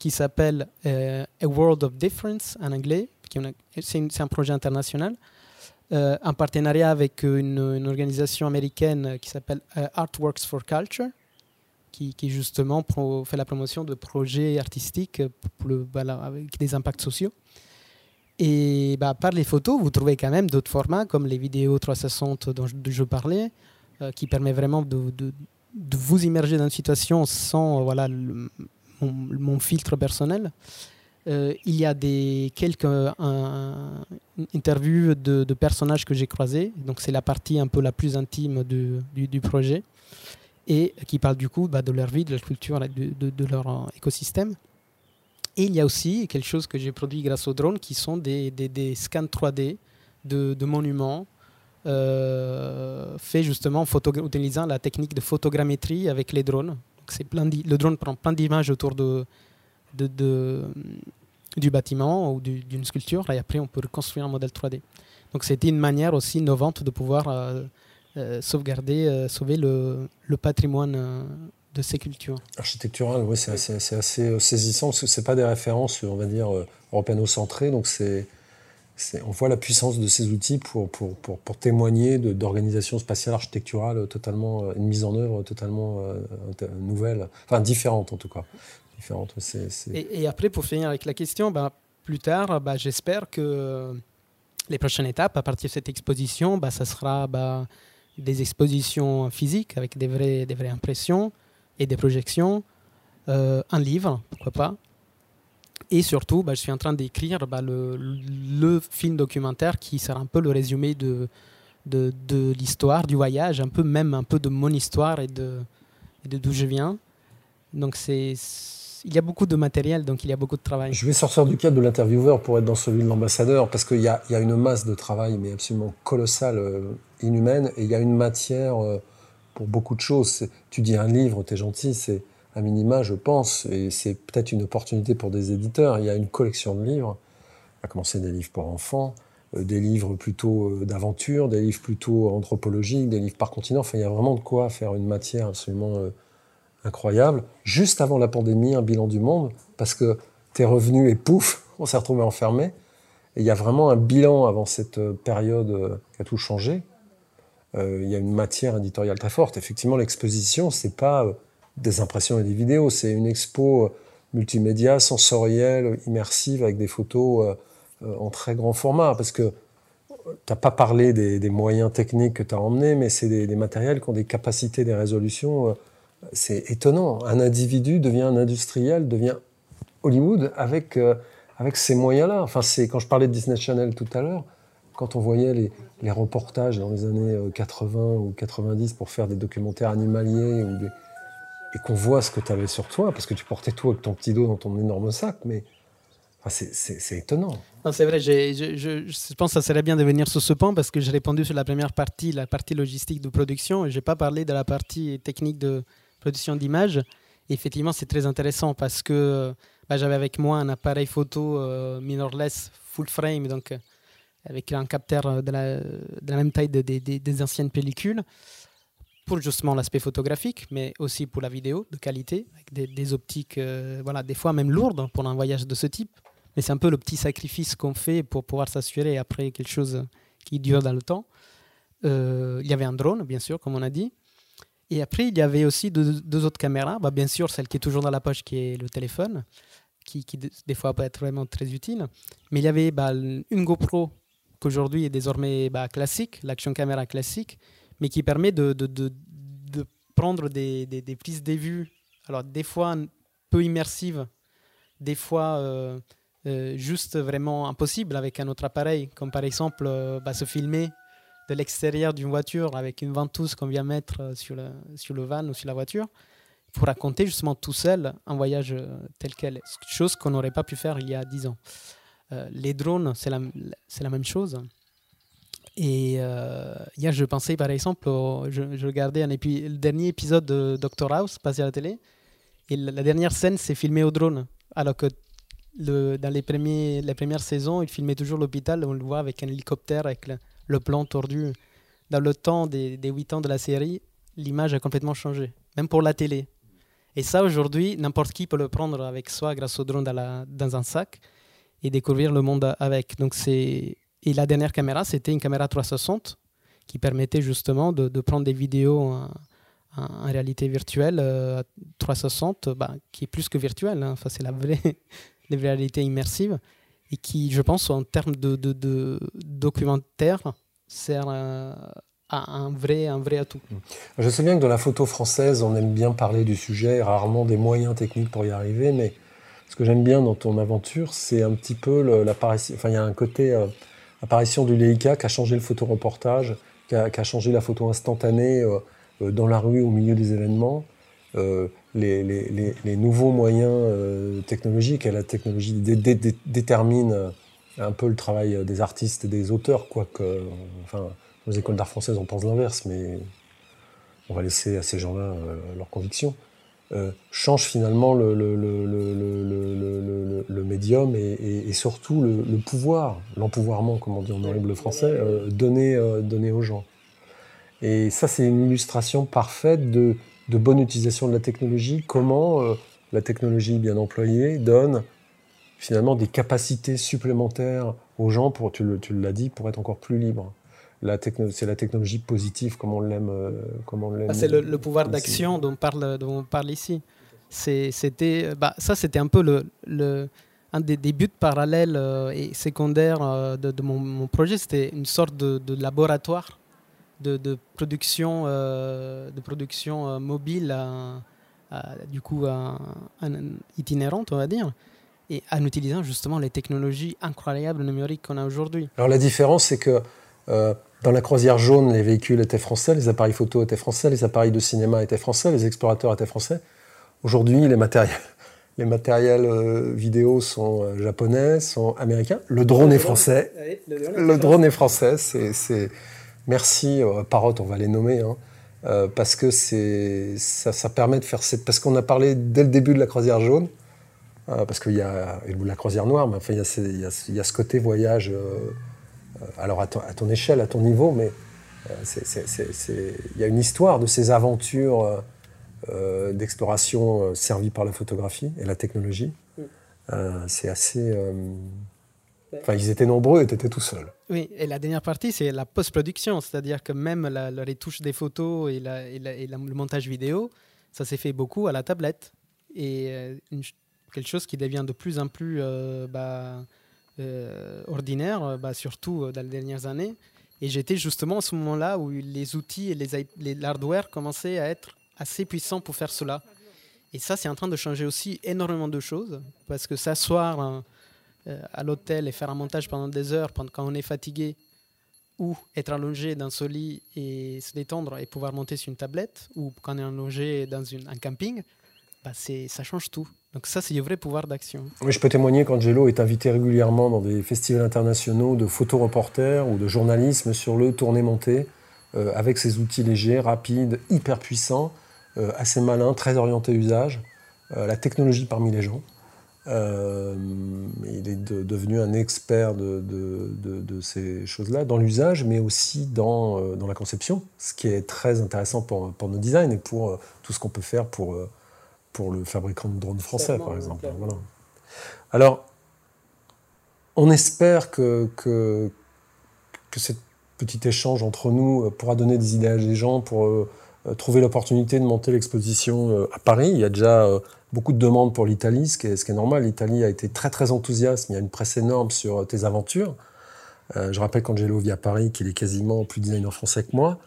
qui s'appelle euh, A World of Difference en anglais. C'est un projet international euh, en partenariat avec une, organisation américaine qui s'appelle euh, Artworks for Culture, qui, justement fait la promotion de projets artistiques le, bah, avec des impacts sociaux. Et bah, par les photos, vous trouvez quand même d'autres formats comme les vidéos 360 dont je, parlais, euh, qui permet vraiment de, de, vous immerger dans une situation sans voilà, mon, filtre personnel. Euh, il y a des, quelques interviews de, personnages que j'ai croisés. Donc, c'est la partie un peu la plus intime du, du, projet. Et qui parle du coup bah, de leur vie, de leur culture, de, leur euh, écosystème. Et il y a aussi quelque chose que j'ai produit grâce au drone qui sont des, des, des scans 3D de, monuments euh, faits justement en utilisant la technique de photogrammétrie avec les drones. Donc, plein le drone prend plein d'images autour de, de, du bâtiment ou d'une sculpture, et après on peut reconstruire un modèle 3D. Donc c'était une manière aussi innovante de pouvoir euh, euh, sauvegarder, euh, sauver le, le patrimoine de ces cultures. Architectural, oui, c'est assez, assez, saisissant parce que ce pas des références, on va dire, européano-centrées, donc c'est on voit la puissance de ces outils pour, pour, pour, pour témoigner d'organisation spatiale architecturale totalement, une mise en œuvre totalement nouvelle, enfin différente en tout cas. Et, après, pour finir avec la question, bah, plus tard, bah, j'espère que les prochaines étapes, à partir de cette exposition, bah, ça sera bah, des expositions physiques avec des vraies, des vraies impressions et des projections, euh, un livre, pourquoi pas. Et surtout, bah, je suis en train d'écrire bah, le, film documentaire qui sera un peu le résumé de, l'histoire, du voyage, un peu même un peu de mon histoire et de, d'où je viens. Donc c'est il y a beaucoup de matériel, donc il y a beaucoup de travail. Je vais sortir du cadre de l'intervieweur pour être dans celui de l'ambassadeur, parce qu'il y, y a, une masse de travail, mais absolument colossale, euh, inhumaine, et il y a une matière euh, pour beaucoup de choses. Tu dis un livre, tu es gentil, c'est un minima, je pense, et c'est peut-être une opportunité pour des éditeurs. Il y a une collection de livres, à commencer des livres pour enfants, euh, des livres plutôt d'aventure, des livres plutôt anthropologiques, des livres par continent. Enfin, il y a vraiment de quoi faire une matière absolument incroyable. Juste avant la pandémie, un bilan du monde, parce que t'es revenu et pouf, on s'est retrouvé enfermé. Et il y a vraiment un bilan avant cette euh, période euh, qui a tout changé. Euh, il y a une matière éditoriale très forte. Effectivement, l'exposition, c'est pas des impressions et des vidéos, c'est une expo multimédia, sensorielle, immersive, avec des photos en très grand format. Parce que t'as pas parlé des, moyens techniques que tu as emmenés, mais c'est des, des, matériels qui ont des capacités, des résolutions c'est étonnant. Un individu devient un industriel, devient Hollywood avec, euh, avec ces moyens-là. Enfin, c'est quand je parlais de Disney Channel tout à l'heure, quand on voyait les, les, reportages dans les années 80 euh, ou 90 pour faire des documentaires animaliers ou et qu'on voit ce que tu avais sur toi, parce que tu portais tout avec ton petit dos dans ton énorme sac, mais c'est étonnant. C'est vrai, je, pense que ça serait bien de venir sur ce point parce que j'ai répondu sur la première partie, la partie logistique de production, et je n'ai pas parlé de la partie technique de, production d'images. Effectivement, c'est très intéressant parce que bah, j'avais avec moi un appareil photo euh, mirrorless full frame, donc euh, avec un capteur la, de la même taille des anciennes pellicules pour justement l'aspect photographique, mais aussi pour la vidéo de qualité, avec des, optiques, euh, voilà, des fois même lourdes pour un voyage de ce type. Mais c'est un peu le petit sacrifice qu'on fait pour pouvoir s'assurer après quelque chose qui dure dans le temps. il y avait un drone, bien sûr, comme on a dit. Et après, il y avait aussi deux, autres caméras. Bah, bien sûr, celle qui est toujours dans la poche, qui est le téléphone, qui, des fois peut être vraiment très utile. Mais il y avait bah, une GoPro qu'aujourd'hui est désormais bah, classique, l'action caméra classique, mais qui permet de, de, de, prendre des, des, des, prises de vue, alors des fois peu immersives, des fois euh, euh, juste vraiment impossibles avec un autre appareil, comme par exemple euh, bah, se filmer de l'extérieur d'une voiture avec une ventouse qu'on vient mettre sur le, sur le van ou sur la voiture pour raconter justement tout seul un voyage tel quel, chose qu'on n'aurait pas pu faire il y a dix ans. Les drones, c'est la, la, même chose. Et hier, je pensais par exemple, je, regardais un le dernier épisode de Doctor House passé à la télé, et la, dernière scène, c'est filmé au drone. Alors que dans les, premiers, les premières saisons, il filmait toujours l'hôpital, on le voit avec un hélicoptère, avec le plan tordu. Dans le temps des, des 8 ans de la série, l'image a complètement changé, même pour la télé. Et ça, aujourd'hui, n'importe qui peut le prendre avec soi grâce au drone dans, dans un sac et découvrir le monde avec. Donc c'est et la dernière caméra, c'était une caméra 360 qui permettait justement de, prendre des vidéos en, réalité virtuelle 360, euh, bah, qui est plus que virtuelle. Hein. Enfin, c'est la vraie, réalité immersive et qui, je pense, en termes de, documentaire, sert à, un, vrai, un vrai atout. Je sais bien que dans la photo française, on aime bien parler du sujet, rarement des moyens techniques pour y arriver, mais ce que j'aime bien dans ton aventure, c'est un petit peu l'apparition. Enfin, il y a un côté euh, apparition du Leica qui a changé le photoreportage, qui a, qui a changé la photo instantanée euh, euh, dans la rue au milieu des événements. Euh, les, nouveaux moyens technologiques et la technologie détermine un peu le travail des artistes et des auteurs, quoique, enfin, aux écoles d'art françaises, on pense l'inverse, mais on va laisser à ces gens-là leurs convictions. Change finalement le, le, le, le médium et, et, surtout le, pouvoir, l'empouvoirment, comme on dit en horrible français, donné, donné aux gens. Et ça, c'est une illustration parfaite de de bonne utilisation de la technologie, comment euh, la technologie bien employée donne finalement des capacités supplémentaires aux gens, pour, tu l'as dit, pour être encore plus libres. C'est la technologie positive, comme on l'aime. Euh, ah, c'est le, pouvoir d'action dont, on parle, dont on parle ici. C'était, bah, ça, c'était un peu le, le, un des, buts parallèles euh, et secondaires de, mon, projet. C'était une sorte de, de laboratoire de, production, euh, de production euh, mobile, du coup itinérante, on va dire, et en utilisant justement les technologies incroyables numériques qu'on a aujourd'hui. Alors la différence, c'est que euh, Dans la croisière jaune, les véhicules étaient français, les appareils photo étaient français, les appareils de cinéma étaient français, les explorateurs étaient français. Aujourd'hui, les matériels, euh, vidéo sont euh, japonais, sont américains. Le drone est français. Le drone est français. C'est, merci, euh, Parrot, on va les nommer, hein. parce que c'est, ça, permet de faire. Parce qu'on a parlé dès le début de la croisière jaune, parce qu'il y a la croisière noire, mais enfin il y a, ce côté voyage. Alors à ton, échelle, à ton niveau, mais il y a une histoire de ces aventures euh, d'exploration euh, servie par la photographie et la technologie. Mm. Euh, c'est assez. Enfin, ils étaient nombreux et tu étais tout seul. Oui, et la dernière partie, c'est la post-production, c'est-à-dire que même la, retouche des photos et, le montage vidéo, ça s'est fait beaucoup à la tablette. Et quelque chose qui devient de plus en plus bah, ordinaire, bah, surtout dans les dernières années. Et j'étais justement à ce moment-là où les outils et les, l'hardware commençaient à être assez puissant pour faire cela. Et ça, c'est en train de changer aussi énormément de choses, parce que s'asseoir euh, à l'hôtel et faire un montage pendant des heures quand on est fatigué, ou être allongé dans son lit et se détendre et pouvoir monter sur une tablette, ou quand on est allongé dans un camping, bah ça change tout. Donc ça, c'est le vrai pouvoir d'action. Je peux témoigner qu'Angelo est invité régulièrement dans des festivals internationaux de photoreporters ou de journalisme sur le tourné-monté, euh, avec ses outils légers, rapides, hyper puissants, euh, assez malin, très orienté usage, euh, la technologie parmi les gens. Euh, il est devenu un expert de, ces choses-là, dans l'usage, mais aussi dans, la conception, ce qui est très intéressant pour nos designs et pour tout ce qu'on peut faire pour, pour le fabricant de drones français, par exemple. Voilà. Alors, on espère que, que, que ce petit échange entre nous pourra donner des idées à des gens pour euh, trouver l'opportunité de monter l'exposition euh, à Paris. Il y a déjà euh, beaucoup de demandes pour l'Italie, ce, qui est normal. L'Italie a été très très enthousiaste. Il y a une presse énorme sur tes aventures. je rappelle qu'Angelo vit à Paris, qu'il est quasiment plus designer français que moi.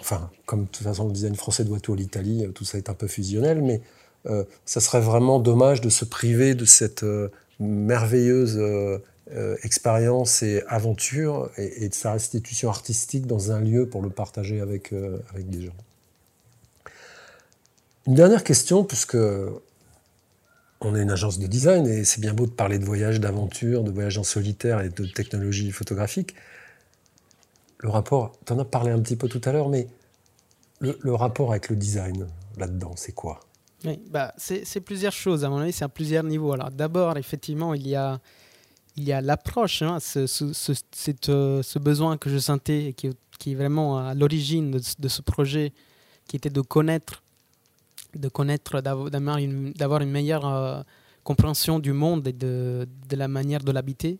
Enfin, comme de toute façon le design français doit tout à l'Italie, tout ça est un peu fusionnel, mais ça serait vraiment dommage de se priver de cette merveilleuse expérience et aventure et, de sa restitution artistique dans un lieu pour le partager avec, avec des gens. Une dernière question, puisque on est une agence de design et c'est bien beau de parler de voyage, d'aventure, de voyage en solitaire et de technologie photographique. Le rapport, tu en as parlé un petit peu tout à l'heure, mais le, rapport avec le design là-dedans, c'est quoi? Oui, bah, c'est plusieurs choses, à mon avis, c'est à plusieurs niveaux. Alors d'abord, effectivement, il y a, il y a l'approche, hein, euh, ce, besoin que je sentais, qui, qui est vraiment à l'origine de, ce projet, qui était de connaître de connaître, d'avoir une, meilleure euh, compréhension du monde et de, de la manière de l'habiter.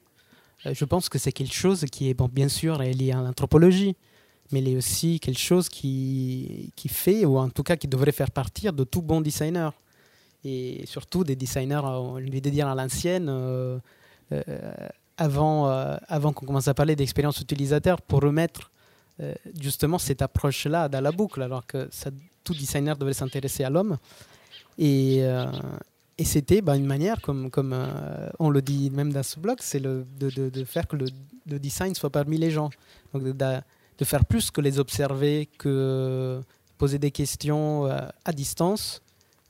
Euh, je pense que c'est quelque chose qui est, bien sûr, lié à l'anthropologie, mais il est aussi quelque chose qui, qui fait, ou en tout cas qui devrait faire partir de tout bon designer. Et surtout des designers, euh, je vais dire à l'ancienne, avant, avant qu'on commence à parler d'expérience utilisateur, pour remettre justement cette approche-là dans la boucle, alors que tout designer devait s'intéresser à l'homme. Et, euh, et c'était bah, une manière, comme, comme euh, on le dit même dans ce blog, c'est de, de, de, faire que le, le, design soit parmi les gens. De, faire plus que les observer, que poser des questions euh, à distance,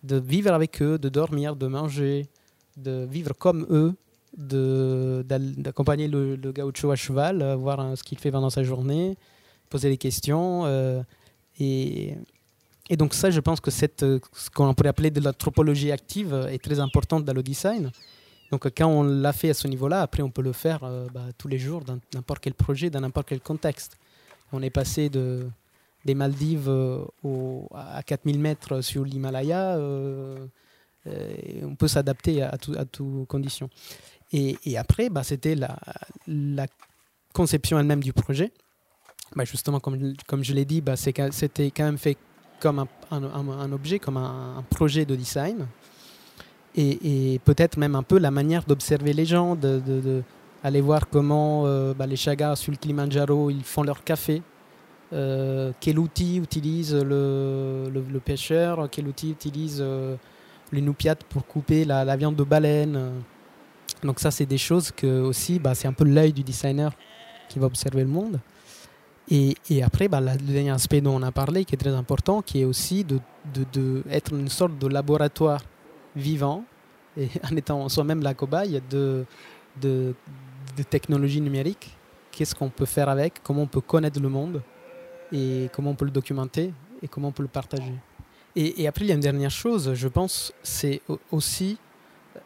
de vivre avec eux, de dormir, de manger, de vivre comme eux, d'accompagner le, le, gaucho à cheval, voir ce qu'il fait pendant sa journée, poser des questions. et, et donc ça, je pense que cette, euh, ce qu'on pourrait appeler de la tropologie active euh, est très importante dans le design. Donc quand on l'a fait à ce niveau-là, après on peut le faire euh, bah, tous les jours dans n'importe quel projet, dans n'importe quel contexte. On est passé de, des Maldives au, à 4000 mètres sur l'Himalaya. on peut s'adapter à, toutes conditions. Et, après, bah, c'était la, la, conception elle-même du projet. Bah, justement, comme, je l'ai dit, bah, c'était quand même fait comme un, objet, comme un, projet de design. Et, peut-être même un peu la manière d'observer les gens, de, aller voir comment euh, bah, les Chagas sur le Kilimanjaro ils font leur café, euh, quel outil utilise le, le, pêcheur, quel outil utilise euh, l'inoupiate pour couper la, la, viande de baleine. Donc ça c'est des choses que aussi bah, c'est un peu l'œil du designer qui va observer le monde. Et, et après, bah, le dernier aspect dont on a parlé, qui est très important, qui est aussi de, de, de une sorte de laboratoire vivant, et en étant soi-même la cobaye de, de, de technologie numérique. Qu'est-ce qu'on peut faire avec Comment on peut connaître le monde Et comment on peut le documenter Et comment on peut le partager et, après, il y a une dernière chose, je pense, c'est aussi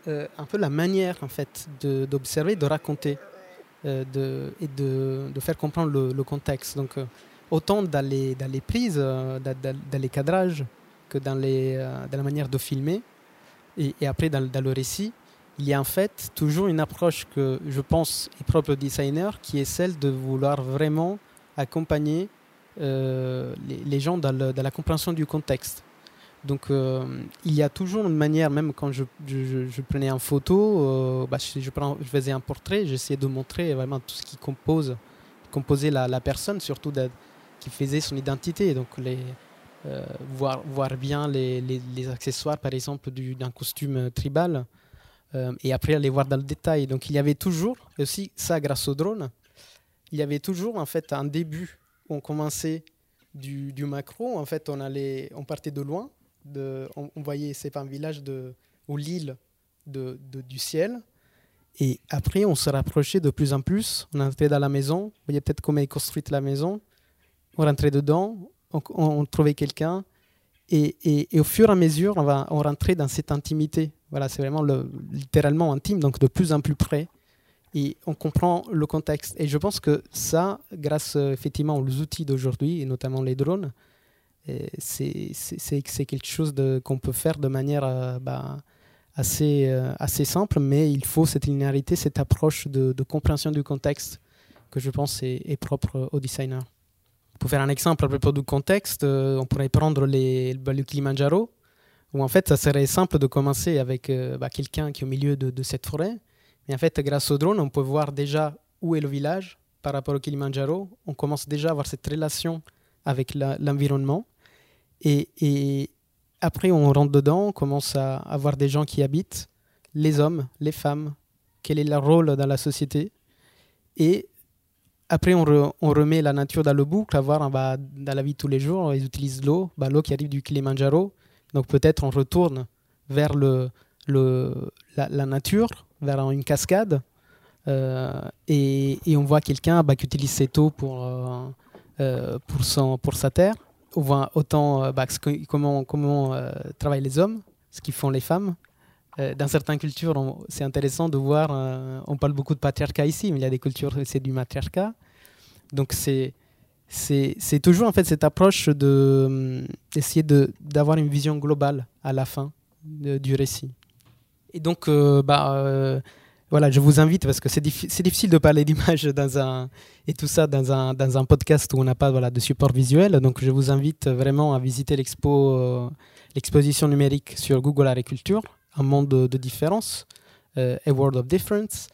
euh, un peu la manière en fait d'observer, de, raconter euh, et de, faire comprendre le, contexte. Donc, euh, autant dans les, prises, dans, les cadrages, que dans, la manière de filmer, et, après dans, le récit, il y a en fait toujours une approche que je pense est propre au designer, qui est celle de vouloir vraiment accompagner euh, les, gens dans, la compréhension du contexte. Donc euh, il y a toujours une manière, même quand je, prenais en photo, euh, bah, je, faisais un portrait, j'essayais de montrer vraiment tout ce qui compose, composait la, personne, surtout qui faisait son identité. Donc voir, bien les, accessoires, par exemple, d'un costume tribal, euh, et après aller voir dans le détail. Donc il y avait toujours, et aussi ça grâce au drone, il y avait toujours en fait un début où on commençait du, du macro, en fait on, allait, on partait de loin, on, on, voyait, c'est pas un village de, ou l'île de, du ciel. Et après, on se rapprochait de plus en plus. On entrait dans la maison. Vous voyez peut-être comment est construite la maison. On rentrait dedans. On, on trouvait quelqu'un. Et, au fur et à mesure, on, va, on rentrait dans cette intimité. Voilà, c'est vraiment le, littéralement intime, donc de plus en plus près. Et on comprend le contexte. Et je pense que ça, grâce effectivement aux outils d'aujourd'hui, et notamment les drones, c'est quelque chose qu'on peut faire de manière euh, bah, assez, euh, simple, mais il faut cette linéarité, cette approche de, compréhension du contexte que je pense est, propre au designer. Pour faire un exemple à propos du contexte, euh, on pourrait prendre le Kilimanjaro, où en fait ça serait simple de commencer avec euh, bah, quelqu'un qui est au milieu de, de, cette forêt. Mais en fait, grâce au drone, on peut voir déjà où est le village par rapport au Kilimanjaro. On commence déjà à avoir cette relation avec l'environnement. Et, et, après, on rentre dedans, on commence à avoir des gens qui habitent, les hommes, les femmes, quel est leur rôle dans la société? Et après, on, re, on remet la nature dans le boucle, à voir bah, dans la vie de tous les jours, ils utilisent l'eau, bah, l'eau qui arrive du Kilimanjaro. Donc peut-être on retourne vers la, nature, vers une cascade, euh, et, on voit quelqu'un bah, qui utilise cette eau pour, euh, euh, pour, sa terre on voit autant comment, travaillent les hommes, ce qu'ils font les femmes. Euh, dans certaines cultures, c'est intéressant de voir, euh, on parle beaucoup de patriarcat ici, mais il y a des cultures où c'est du matriarcat. Donc c'est c'est toujours en fait cette approche de d'essayer de d'avoir une vision globale à la fin du récit. Et donc euh, bah euh, voilà, je vous invite parce que c'est diffi difficile de parler d'image dans un et tout ça dans un, dans un podcast où on n'a pas voilà, de support visuel. Donc je vous invite vraiment à visiter l'expo, euh, l'exposition numérique sur Google Agriculture, un monde de, différence, euh, A World of Difference.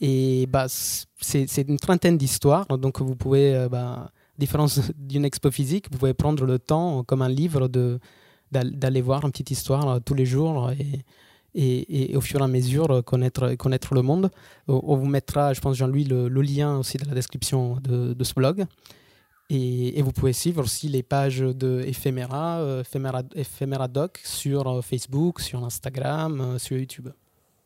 Et bah, c'est une trentaine d'histoires. Donc vous pouvez, euh, bah, différence d'une expo physique, vous pouvez prendre le temps comme un livre d'aller voir une petite histoire euh, tous les jours. Et, et, et, au fur et à mesure euh, connaître, connaître le monde. On vous mettra, je pense, Jean-Louis, le, lien aussi dans la description de, de ce blog. Et, vous pouvez suivre aussi les pages de Ephemera, euh, Ephemera, Doc sur euh, Facebook, sur Instagram, sur YouTube.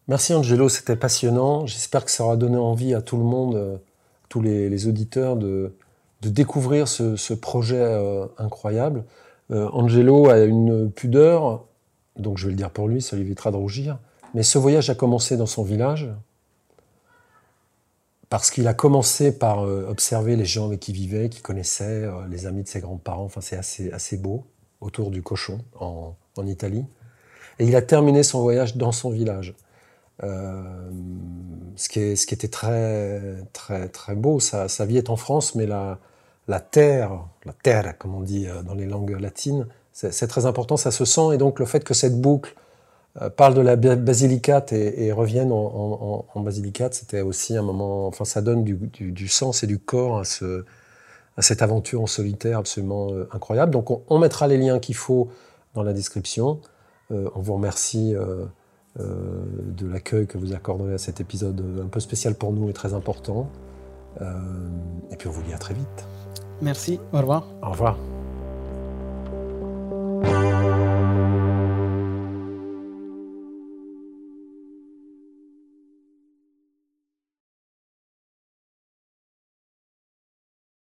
Merci Angelo, c'était passionnant. J'espère que ça aura donné envie à tout le monde, tous les, auditeurs, de, découvrir ce, projet euh, incroyable. Euh, Angelo a une pudeur donc je vais le dire pour lui, ça lui évitera de rougir. Mais ce voyage a commencé dans son village, parce qu'il a commencé par euh, observer les gens avec qui il vivait, qui connaissait, euh, les amis de ses grands-parents, enfin c'est assez, assez beau, autour du cochon, en, en, Italie. Et il a terminé son voyage dans son village. Euh, ce, qui est, ce qui était très, très, très beau, sa, sa vie est en France, mais la, la terre, la terre, comme on dit dans les langues latines, c'est très important, ça se sent, et donc le fait que cette boucle euh, parle de la basilicate et, et revienne en, en, en basilicate, c'était aussi un moment, enfin ça donne du, du, du, sens et du corps à, ce, à cette aventure en solitaire absolument euh, incroyable. Donc on, on, mettra les liens qu'il faut dans la description. Euh, on vous remercie euh, euh, de l'accueil que vous accordez à cet épisode un peu spécial pour nous et très important. et puis on vous dit à très vite. Merci, au revoir. Au revoir.